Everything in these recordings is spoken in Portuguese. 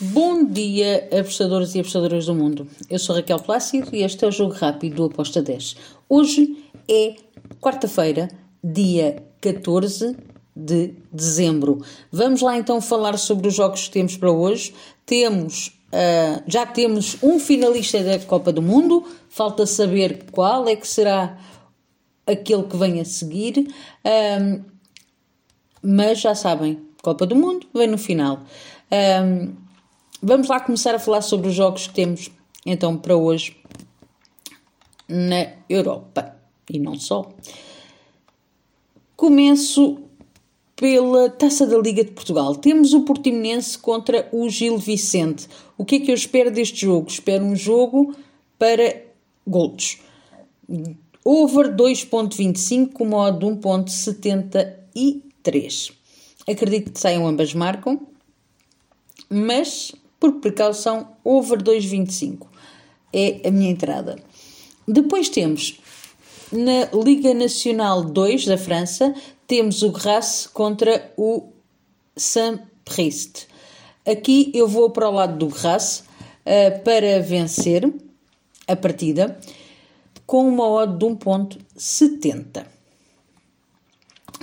Bom dia, apostadores e apostadoras do mundo. Eu sou Raquel Plácido e este é o Jogo Rápido do Aposta 10. Hoje é quarta-feira, dia 14 de dezembro. Vamos lá então falar sobre os jogos que temos para hoje. Temos, uh, já temos um finalista da Copa do Mundo, falta saber qual é que será aquele que vem a seguir. Um, mas já sabem, Copa do Mundo vem no final. Um, Vamos lá começar a falar sobre os jogos que temos então para hoje na Europa e não só. Começo pela Taça da Liga de Portugal. Temos o Portimonense contra o Gil Vicente. O que é que eu espero deste jogo? Espero um jogo para gols. Over 2.25 com modo de 1.73. Acredito que saiam ambas marcam, mas por precaução, over 2,25 é a minha entrada. Depois temos na Liga Nacional 2 da França, temos o Grasse contra o Saint-Priest. Aqui eu vou para o lado do Grasse uh, para vencer a partida com uma odd de 1.70.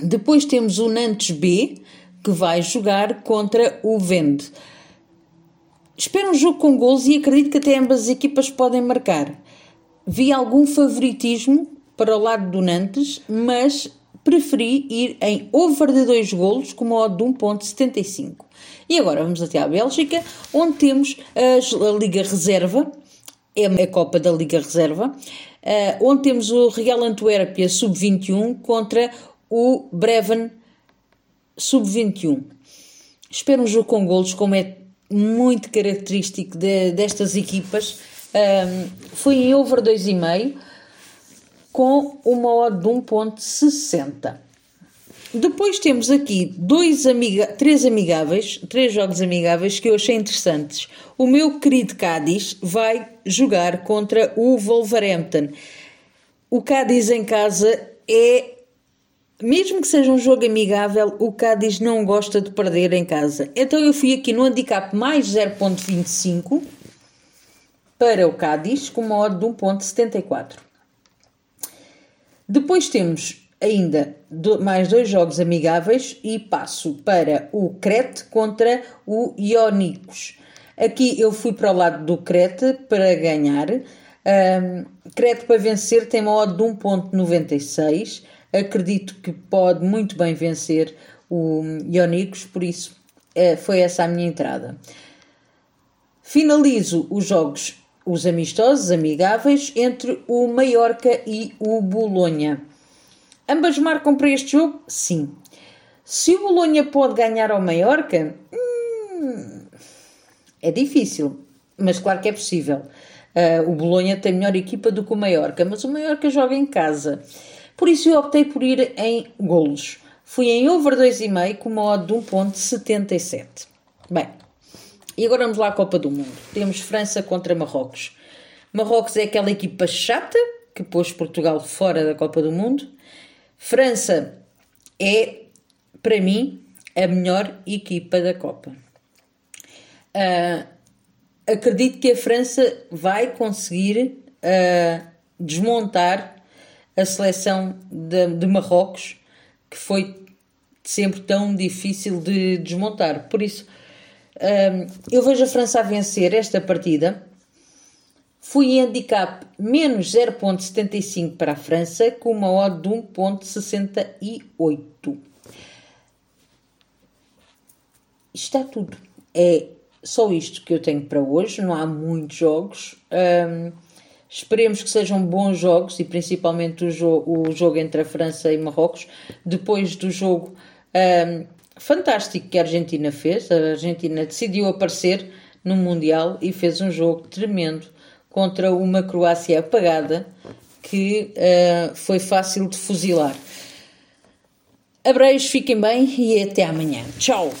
Depois temos o Nantes B, que vai jogar contra o Vende. Espero um jogo com gols e acredito que até ambas as equipas podem marcar. Vi algum favoritismo para o lado do Nantes, mas preferi ir em over de 2 golos com uma odd de 1.75. E agora vamos até à Bélgica, onde temos a Liga Reserva, é a Copa da Liga Reserva, eh, onde temos o Real Antuérpia Sub-21 contra o Breven Sub-21. Espero um jogo com golos, como é muito característico de, destas equipas. Um, foi em over 2,5 com uma odd de 1.60. Depois temos aqui dois amiga três amigáveis, três jogos amigáveis que eu achei interessantes. O meu querido Cádiz vai jogar contra o Wolverhampton. O Cádiz em casa é mesmo que seja um jogo amigável, o Cádiz não gosta de perder em casa. Então eu fui aqui no handicap mais 0.25 para o Cádiz, com uma odd de 1.74. Depois temos ainda mais dois jogos amigáveis e passo para o Crete contra o Ionicos. Aqui eu fui para o lado do Crete para ganhar. Um, Crete para vencer tem uma odd de 1.96 acredito que pode muito bem vencer o Ionicos, por isso é, foi essa a minha entrada. Finalizo os jogos, os amistosos, amigáveis, entre o Mallorca e o Bolonha. Ambas marcam para este jogo? Sim. Se o Bolonha pode ganhar ao Mallorca, hum, é difícil, mas claro que é possível. Uh, o Bolonha tem melhor equipa do que o Mallorca, mas o Mallorca joga em casa. Por isso eu optei por ir em golos. Fui em over 2,5 com uma odd de 1.77. Bem, e agora vamos lá à Copa do Mundo. Temos França contra Marrocos. Marrocos é aquela equipa chata que pôs Portugal fora da Copa do Mundo. França é, para mim, a melhor equipa da Copa. Uh, acredito que a França vai conseguir uh, desmontar a seleção de, de Marrocos, que foi sempre tão difícil de desmontar. Por isso, um, eu vejo a França a vencer esta partida. Fui em handicap menos 0.75 para a França, com uma odd de 1.68. Está tudo. É só isto que eu tenho para hoje. Não há muitos jogos. Um, Esperemos que sejam bons jogos e principalmente o, jo o jogo entre a França e Marrocos. Depois do jogo um, fantástico que a Argentina fez, a Argentina decidiu aparecer no Mundial e fez um jogo tremendo contra uma Croácia apagada que uh, foi fácil de fuzilar. Abreios, fiquem bem e até amanhã. Tchau!